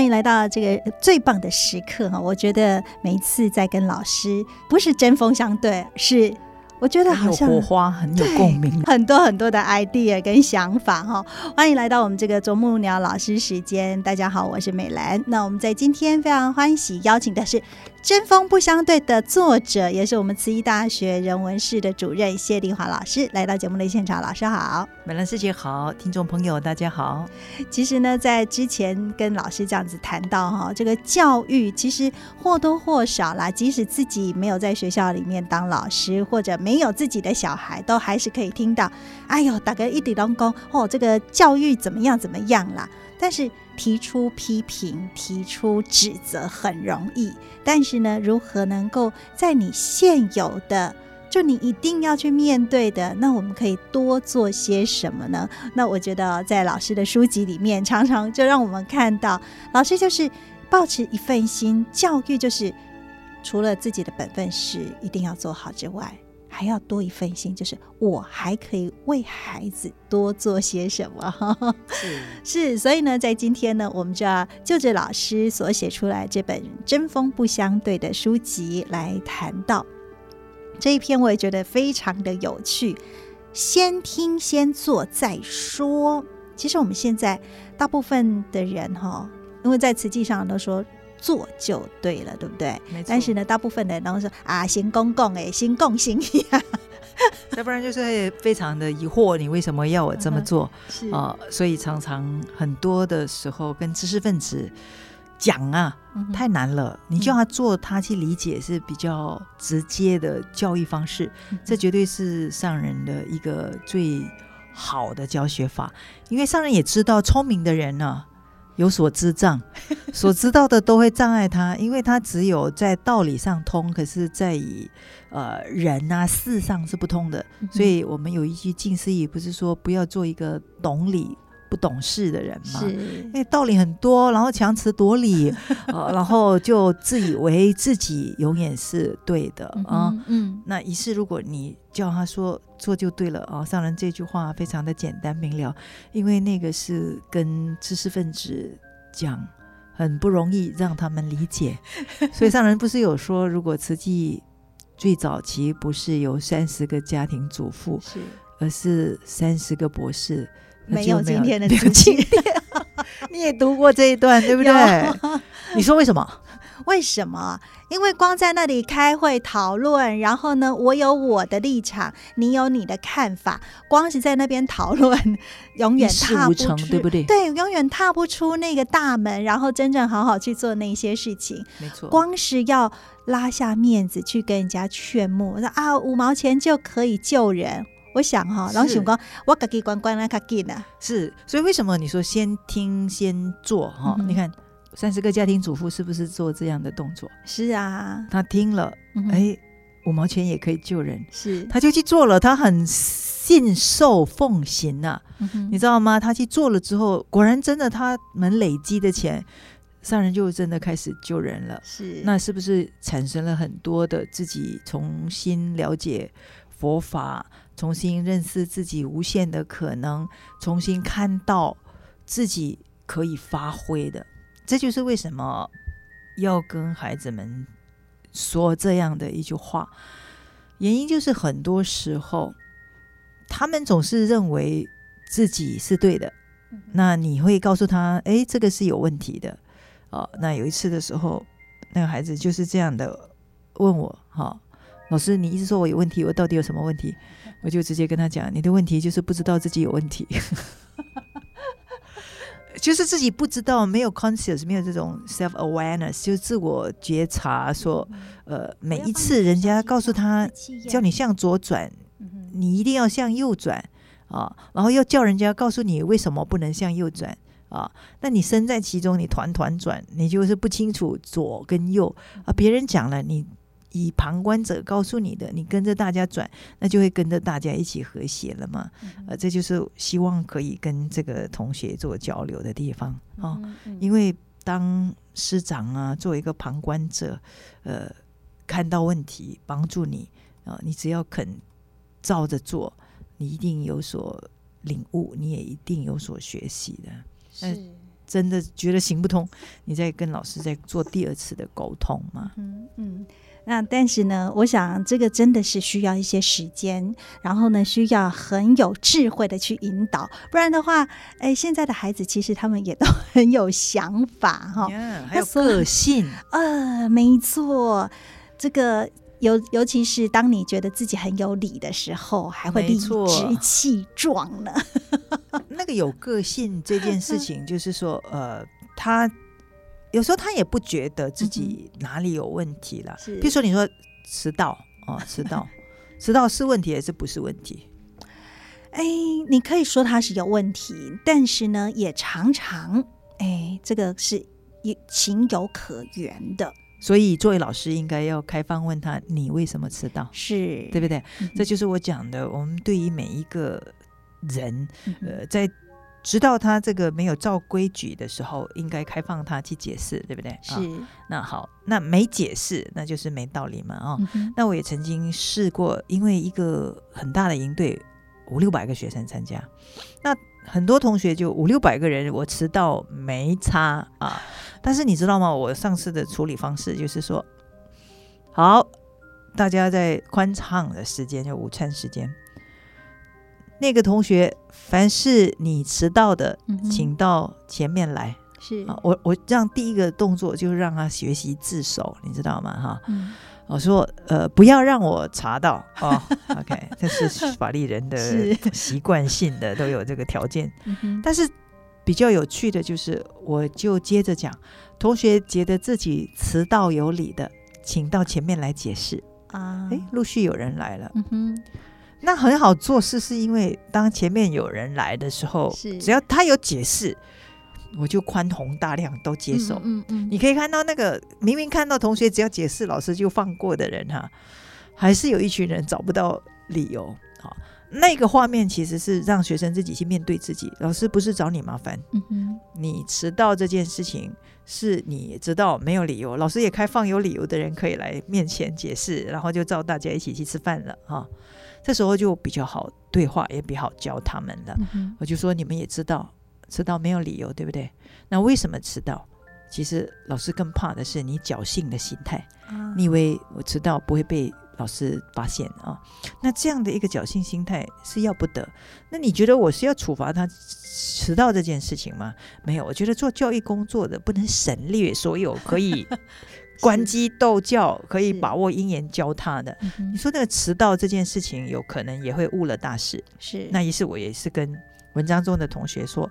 欢迎来到这个最棒的时刻哈！我觉得每一次在跟老师不是针锋相对，是我觉得好像火花很有共鸣，很多很多的 idea 跟想法哈！欢迎来到我们这个啄木鸟老师时间，大家好，我是美兰。那我们在今天非常欢喜邀请的是。针锋不相对的作者，也是我们慈溪大学人文室的主任谢丽华老师来到节目的现场。老师好，美兰师姐好，听众朋友大家好。其实呢，在之前跟老师这样子谈到哈，这个教育其实或多或少啦，即使自己没有在学校里面当老师，或者没有自己的小孩，都还是可以听到，哎呦，大概一点龙功哦，这个教育怎么样怎么样啦。但是提出批评、提出指责很容易，但是呢，如何能够在你现有的，就你一定要去面对的，那我们可以多做些什么呢？那我觉得在老师的书籍里面，常常就让我们看到，老师就是保持一份心，教育就是除了自己的本分事一定要做好之外。还要多一份心，就是我还可以为孩子多做些什么。是 是，所以呢，在今天呢，我们就要就着老师所写出来这本《针锋不相对》的书籍来谈到这一篇，我也觉得非常的有趣。先听先做再说。其实我们现在大部分的人哈，因为在词际上都说。做就对了，对不对？但是呢，大部分的人都说啊，行公共哎，行共行呀，要不然就是非常的疑惑，你为什么要我这么做？是啊，所以常常很多的时候跟知识分子讲啊，太难了。你叫他做，他去理解是比较直接的教育方式，这绝对是上人的一个最好的教学法。因为上人也知道，聪明的人呢。有所知障，所知道的都会障碍他，因为他只有在道理上通，可是在以呃人啊事上是不通的。所以我们有一句近思语，不是说不要做一个懂理不懂事的人嘛？因为道理很多，然后强词夺理，呃，然后就自以为自己永远是对的啊。嗯，那于是如果你叫他说。做就对了啊！上人这句话非常的简单明了，因为那个是跟知识分子讲，很不容易让他们理解。所以上人不是有说，如果慈济最早期不是有三十个家庭主妇，是而是三十个博士，没有今天的自己。你也读过这一段对不对？你说为什么？为什么？因为光在那里开会讨论，然后呢，我有我的立场，你有你的看法，光是在那边讨论，永远踏不出，对不对？对，永远踏不出那个大门，然后真正好好去做那些事情。没错，光是要拉下面子去跟人家劝募，说啊，五毛钱就可以救人。我想哈，然后想讲我自己关关那卡紧啊。是，所以为什么你说先听先做哈？你看。三十个家庭主妇是不是做这样的动作？是啊，他听了，哎，五毛钱也可以救人，是，他就去做了，他很信受奉行呐，你知道吗？他去做了之后，果然真的，他们累积的钱，上人就真的开始救人了。是，那是不是产生了很多的自己重新了解佛法，重新认识自己无限的可能，重新看到自己可以发挥的？这就是为什么要跟孩子们说这样的一句话，原因就是很多时候他们总是认为自己是对的，那你会告诉他：“哎，这个是有问题的。”哦，那有一次的时候，那个孩子就是这样的问我：“哈，老师，你一直说我有问题，我到底有什么问题？”我就直接跟他讲：“你的问题就是不知道自己有问题。”就是自己不知道，没有 conscious，没有这种 self awareness，就自我觉察，说，呃，每一次人家告诉他叫你向左转，你一定要向右转，啊，然后又叫人家告诉你为什么不能向右转啊，那你身在其中，你团团转，你就是不清楚左跟右啊，别人讲了你。以旁观者告诉你的，你跟着大家转，那就会跟着大家一起和谐了嘛？呃，这就是希望可以跟这个同学做交流的地方啊。因为当师长啊，作为一个旁观者，呃，看到问题帮助你啊，你只要肯照着做，你一定有所领悟，你也一定有所学习的。是真的觉得行不通，你再跟老师再做第二次的沟通嘛？嗯嗯。那但是呢，我想这个真的是需要一些时间，然后呢，需要很有智慧的去引导，不然的话，哎，现在的孩子其实他们也都很有想法哈，还有个性，呃，没错，这个尤尤其是当你觉得自己很有理的时候，还会理直气壮呢。那个有个性这件事情，就是说，呃，他。有时候他也不觉得自己哪里有问题了，比如说你说迟到哦，迟到，迟到是问题还是不是问题？哎，你可以说他是有问题，但是呢，也常常哎，这个是情有可原的。所以作为老师，应该要开放问他，你为什么迟到？是对不对？这就是我讲的，我们对于每一个人，呃，在。直到他这个没有照规矩的时候，应该开放他去解释，对不对？是。那好，那没解释，那就是没道理嘛啊。那我也曾经试过，因为一个很大的营队，五六百个学生参加，那很多同学就五六百个人，我迟到没差啊。但是你知道吗？我上次的处理方式就是说，好，大家在宽敞的时间，就午餐时间。那个同学，凡是你迟到的，请到前面来。是啊，我我这样第一个动作就是让他学习自首，你知道吗？哈，我说呃，不要让我查到哦。OK，这是 法律人的习惯性的都有这个条件。但是比较有趣的就是，我就接着讲，同学觉得自己迟到有理的，请到前面来解释啊。哎，陆续有人来了。嗯哼。那很好做事，是因为当前面有人来的时候，只要他有解释，我就宽宏大量都接受。嗯嗯，你可以看到那个明明看到同学只要解释，老师就放过的人哈，还是有一群人找不到理由啊。那个画面其实是让学生自己去面对自己，老师不是找你麻烦。嗯哼，你迟到这件事情是你知道没有理由，老师也开放有理由的人可以来面前解释，然后就照大家一起去吃饭了哈。这时候就比较好对话，也比较好教他们了。我就说你们也知道，迟到没有理由，对不对？那为什么迟到？其实老师更怕的是你侥幸的心态。你以为我迟到不会被老师发现啊？那这样的一个侥幸心态是要不得。那你觉得我是要处罚他迟到这件事情吗？没有，我觉得做教育工作的不能省略所有可以。关机斗教可以把握因缘教他的，你说那个迟到这件事情，有可能也会误了大事。是，那一次我也是跟文章中的同学说，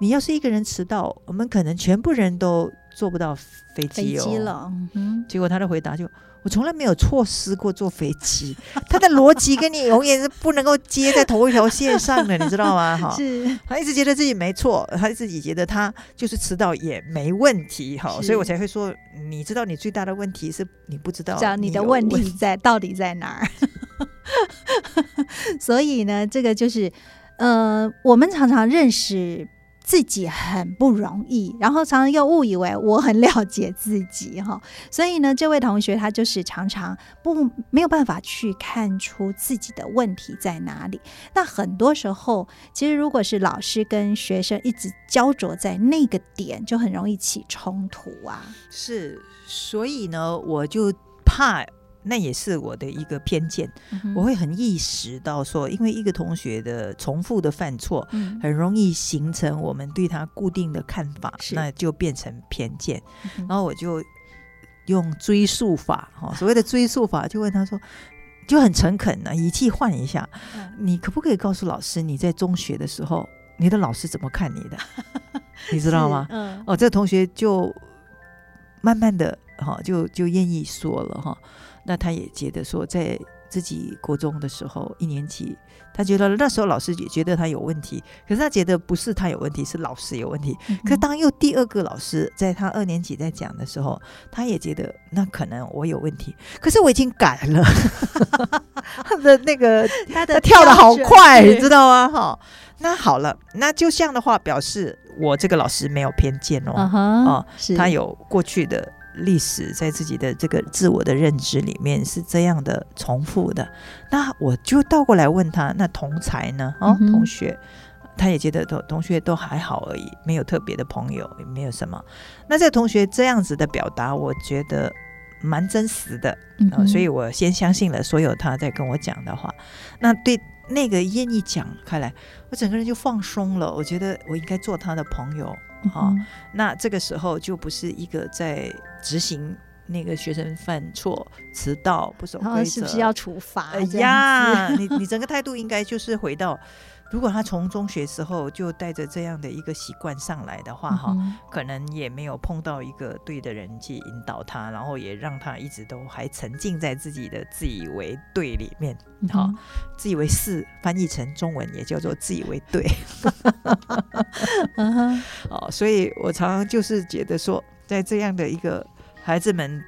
你要是一个人迟到，我们可能全部人都坐不到飞机了。嗯，结果他的回答就。我从来没有错失过坐飞机，他的逻辑跟你永远是不能够接在同一条线上的，你知道吗？哈，是他一直觉得自己没错，他自己觉得他就是迟到也没问题，哈，所以我才会说，你知道你最大的问题是你不知道你的问题在到底在哪儿，所以呢，这个就是呃，我们常常认识。自己很不容易，然后常常又误以为我很了解自己哈，所以呢，这位同学他就是常常不没有办法去看出自己的问题在哪里。那很多时候，其实如果是老师跟学生一直焦灼在那个点，就很容易起冲突啊。是，所以呢，我就怕。那也是我的一个偏见，我会很意识到说，因为一个同学的重复的犯错，很容易形成我们对他固定的看法，那就变成偏见。然后我就用追溯法，哈，所谓的追溯法，就问他说，就很诚恳的语气换一下，你可不可以告诉老师，你在中学的时候，你的老师怎么看你的？你知道吗？哦，这个同学就慢慢的哈，就就愿意说了哈。那他也觉得说，在自己国中的时候一年级，他觉得那时候老师也觉得他有问题，可是他觉得不是他有问题，是老师有问题。可当又第二个老师在他二年级在讲的时候，他也觉得那可能我有问题，可是我已经改了，他的那个 他的跳的好快，你知道吗？哈，那好了，那就这样的话，表示我这个老师没有偏见哦，哦是他有过去的历史，在自己的这个自我的认知里面是这样的重复的。那我就倒过来问他，那同才呢？哦，嗯同学。他也觉得同同学都还好而已，没有特别的朋友，也没有什么。那这个同学这样子的表达，我觉得蛮真实的。啊、嗯哼所以我先相信了所有他在跟我讲的话。那对那个愿意讲开来，我整个人就放松了。我觉得我应该做他的朋友啊、嗯那这个时候就不是一个在执行那个学生犯错、迟到、不守规则，是不是要处罚哎呀，你你整个态度应该就是回到，如果他从中学时候就带着这样的一个习惯上来的话，哈、嗯可能也没有碰到一个对的人去引导他，然后也让他一直都还沉浸在自己的自以为对里面，哈、嗯自以为是翻译成中文也叫做自以为对，嗯哼。哦，所以我常常就是觉得说，在这样的一个孩子们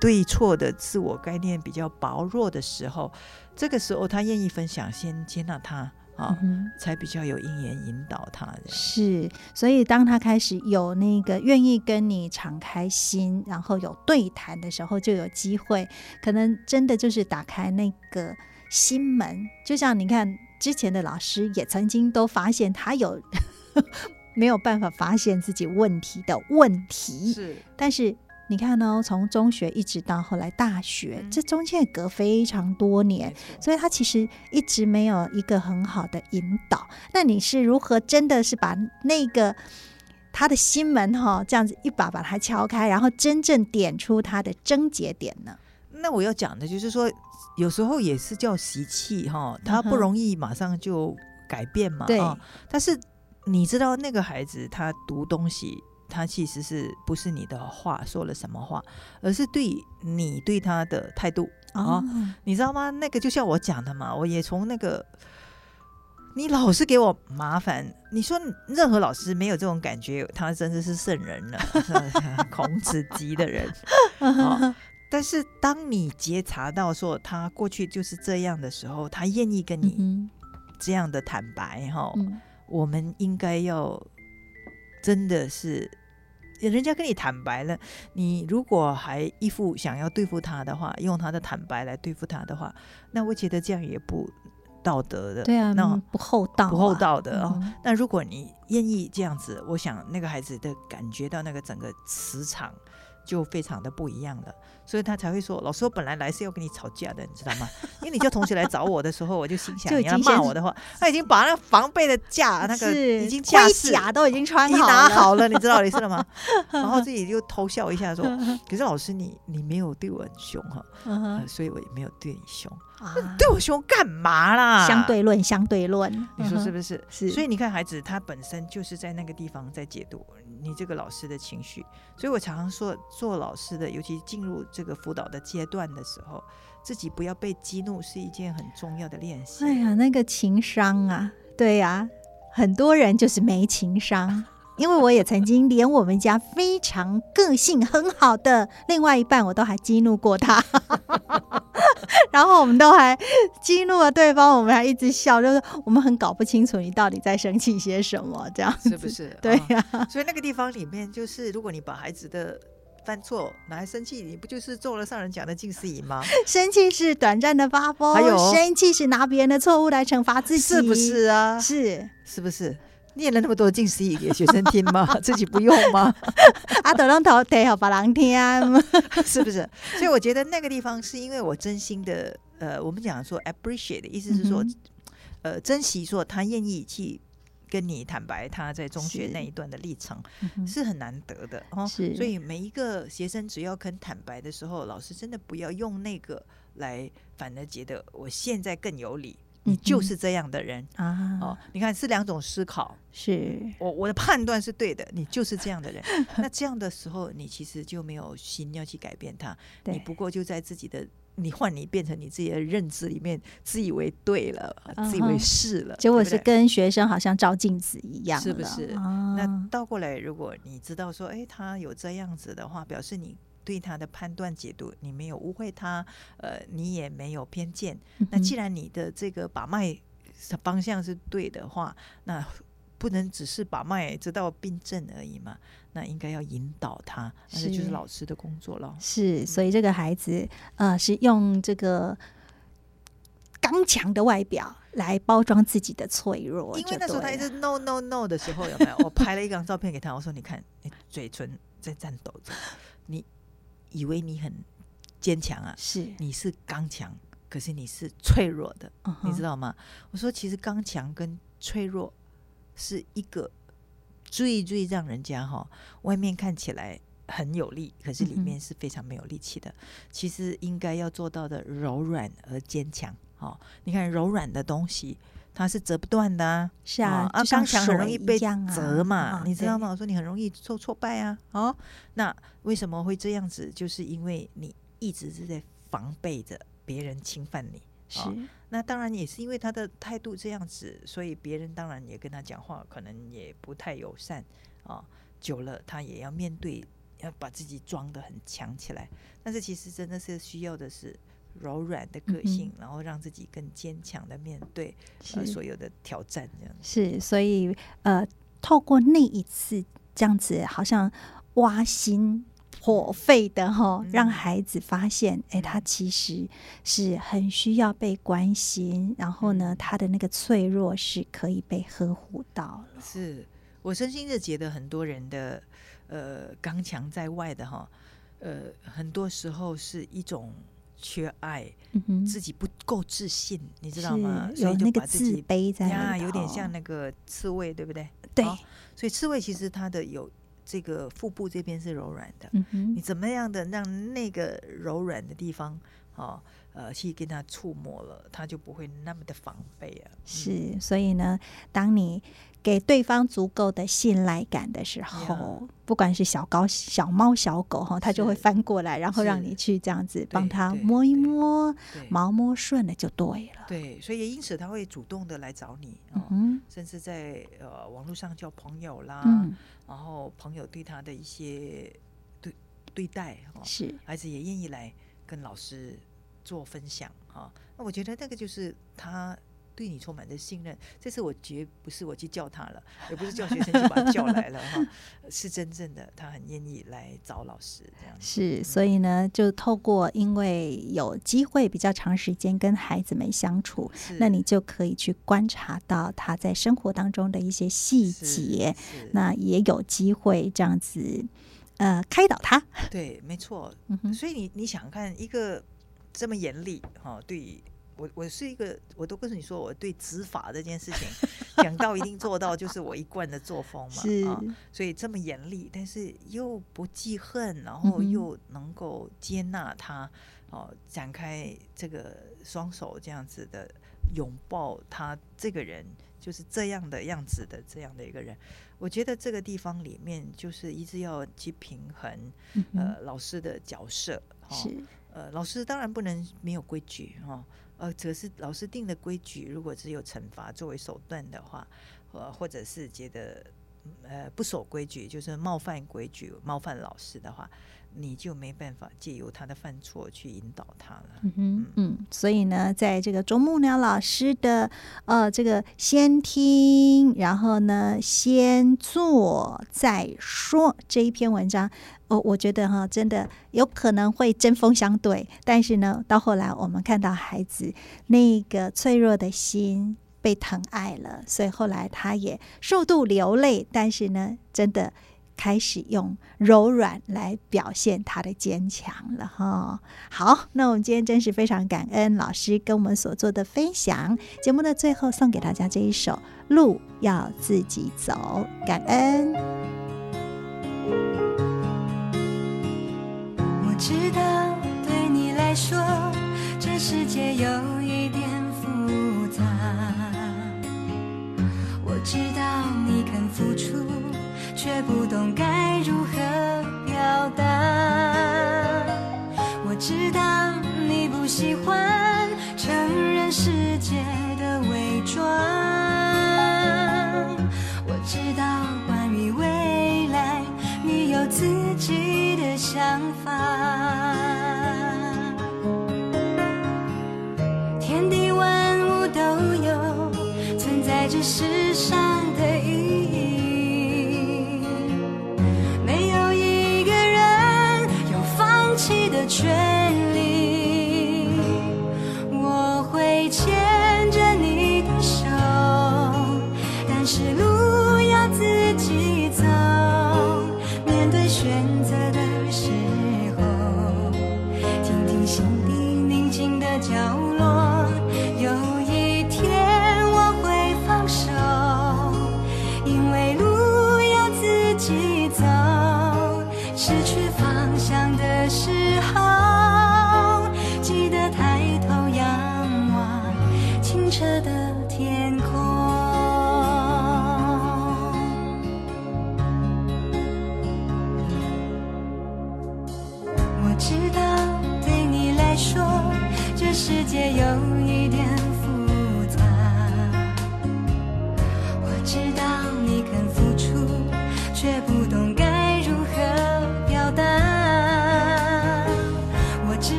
对错的自我概念比较薄弱的时候，这个时候他愿意分享，先接纳他啊、嗯才比较有因缘引导他的。是，所以当他开始有那个愿意跟你敞开心，然后有对谈的时候，就有机会，可能真的就是打开那个心门。就像你看，之前的老师也曾经都发现他有 没有办法发现自己问题的问题，是但是你看哦，从中学一直到后来大学，嗯这中间隔非常多年所以他其实一直没有一个很好的引导。那你是如何真的是把那个他的心门哈、这样子一把把它敲开，然后真正点出他的症结点呢？那我要讲的就是说，有时候也是叫习气哈，他不容易马上就改变嘛。对啊但是你知道那个孩子他读东西，他其实是不是你的话说了什么话，而是对你对他的态度啊。哦，你知道吗？那个就像我讲的嘛，我也从那个。你老是给我麻烦，你说任何老师没有这种感觉，他真的是圣人了，孔子级的人。哦但是当你觉察到说他过去就是这样的时候，他愿意跟你嗯这样的坦白哈、我们应该要真的是，人家跟你坦白了，你如果还一副想要对付他的话，用他的坦白来对付他的话，那我觉得这样也不道德的。对啊，那嗯不厚道啊、不厚道的哦。嗯那如果你愿意这样子，我想那个孩子的感觉到那个整个磁场就非常的不一样了，所以他才会说：“老师，我本来来是要跟你吵架的，你知道吗？因为你叫同学来找我的时候，我就心想你要骂我的话，他已经把那个防备的架那个已经架盔甲都已经穿好了，拿好了，你知道意思了吗？然后自己就偷笑一下说：可是老师你你没有对我很凶哈、所以我也没有对你凶，啊，对我凶干嘛啦？相对论，相对论，你说是是？不是？是所以你看，孩子他本身就是在那个地方在解读你这个老师的情绪。所以我常常说，做老师的，尤其进入这个辅导的阶段的时候，自己不要被激怒，是一件很重要的练习。哎呀，那个情商啊，对呀、很多人就是没情商。因为我也曾经连我们家非常个性很好的另外一半，我都还激怒过他，然后我们都还激怒了对方，我们还一直笑，就是我们很搞不清楚你到底在生气些什么，这样是不？是？对啊呀、所以那个地方里面，就是如果你把孩子的犯错哪还生气，你不就是做了上人讲的近似瘾吗？生气是短暂的发疯，还有生气是拿别人的错误来惩罚自己，是不？是啊？是是不是？念了那么多近似瘾给学生听吗？自己不用吗？啊，都让头得好把人听，是不是？所以我觉得那个地方是因为我真心的，呃，我们讲说 appreciate 的意思是说，嗯呃，珍惜说他愿意去跟你坦白他在中学那一段的历程嗯是很难得的哦。所以每一个学生只要肯坦白的时候，老师真的不要用那个来，反而觉得我现在更有理，你就是这样的人。啊，哦，你看是两种思考，是。我我的判断是对的，你就是这样的人。那这样的时候，你其实就没有心要去改变他，你不过就在自己的你换你变成你自己的认知里面自以为对了，自以为是了，结果是跟学生好像照镜子一样，是不是？那倒过来，如果你知道说，哎，他有这样子的话，表示你对他的判断解读，你没有误会他，呃，你也没有偏见。那既然你的这个把脉方向是对的话，那不能只是把脉知道病症而已嘛？那应该要引导他，那就是老师的工作了。是，所以这个孩子呃，是用这个刚强的外表来包装自己的脆弱。因为那时候他一直 no no no 的时候，有没有？我拍了一张照片给他，我说：“你看，你嘴唇在颤抖着，你以为你很坚强啊？是，你是刚强，可是你是脆弱的，你知道吗？”我说：“其实刚强跟脆弱。”是一个最最让人家哈外面看起来很有力，可是里面是非常没有力气的。其实应该要做到的柔软而坚强。哦，你看柔软的东西它是折不断的啊，是啊，啊刚强很容易被折嘛，你知道吗？我说你很容易受挫败啊。哦，那为什么会这样子？就是因为你一直是在防备着别人侵犯你。是。那当然也是因为他的态度这样子，所以别人当然也跟他讲话可能也不太友善啊。久了，他也要面对，要把自己装的很强起来。但是其实真的是需要的是柔软的个性，然后让自己更坚强的面对所有的挑战。这样是，所以呃，透过那一次这样子，好像挖心。火沸的哈，让孩子发现，哎，他其实是很需要被关心，然后呢，他的那个脆弱是可以被呵护到了。是我真心的觉得，很多人的呃刚强在外的哈，呃，很多时候是一种缺爱，自己不够自信，你知道吗？有那个自卑在呀，有点像那个刺猬，对不对？对，所以刺猬其实它的有。这个腹部这边是柔软的，你怎么样的让那个柔软的地方，哦，呃，去跟他触摸了，他就不会那么的防备啊。是，所以呢，当你给对方足够的信赖感的时候，不管是小高、小猫、小狗哈，它就会翻过来，然后让你去这样子帮他摸一摸，毛摸顺了就对了。对，所以也因此他会主动的来找你，嗯，甚至在呃网络上交朋友啦。然后朋友对他的一些对对待哈，是孩子也愿意来跟老师做分享哈。那我觉得那个就是他对你充满着信任。这次我绝不是我去叫他了，也不是叫学生就把他叫来了哈，是真正的他很愿意来找老师这样。是，所以呢，就透过因为有机会比较长时间跟孩子们相处，那你就可以去观察到他在生活当中的一些细节。那也有机会这样子，呃，开导他。对，没错。嗯所以你你想看一个这么严厉哈？对我，我是一个，我都跟你说，我对执法这件事情 讲到一定做到，就是我一贯的作风嘛。是，所以这么严厉，但是又不记恨，然后又能够接纳他，哦，展开这个双手这样子的拥抱他这个人，就是这样的样子的这样的一个人。我觉得这个地方里面就是一直要去平衡，呃，老师的角色是，呃，老师当然不能没有规矩哈，呃，则是老师定的规矩如果只有惩罚作为手段的话，呃，或者是觉得呃不守规矩，就是冒犯规矩、冒犯老师的话。你就没办法借由他的犯错去引导他了。嗯嗯，所以呢，在这个啄木鸟老师的呃这个先听，然后呢先做再说这一篇文章，哦，我觉得哈，真的有可能会针锋相对。但是呢，到后来我们看到孩子那个脆弱的心被疼爱了，所以后来他也数度流泪。但是呢，真的。开始用柔软来表现他的坚强了哈。好，那我们今天真是非常感恩老师跟我们所做的分享。节目的最后送给大家这一首《路要自己走》，感恩。我知道对你来说，这世界有一点复杂。我知道你肯付出。却不懂该如何表达。我知道你不喜欢承认世界的伪装。我知道关于未来你有自己的想法。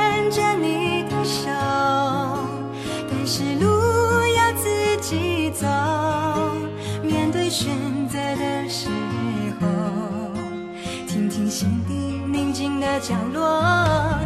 牵着你的手但是路要自己走。面对选择的时候听听心底宁静的角落。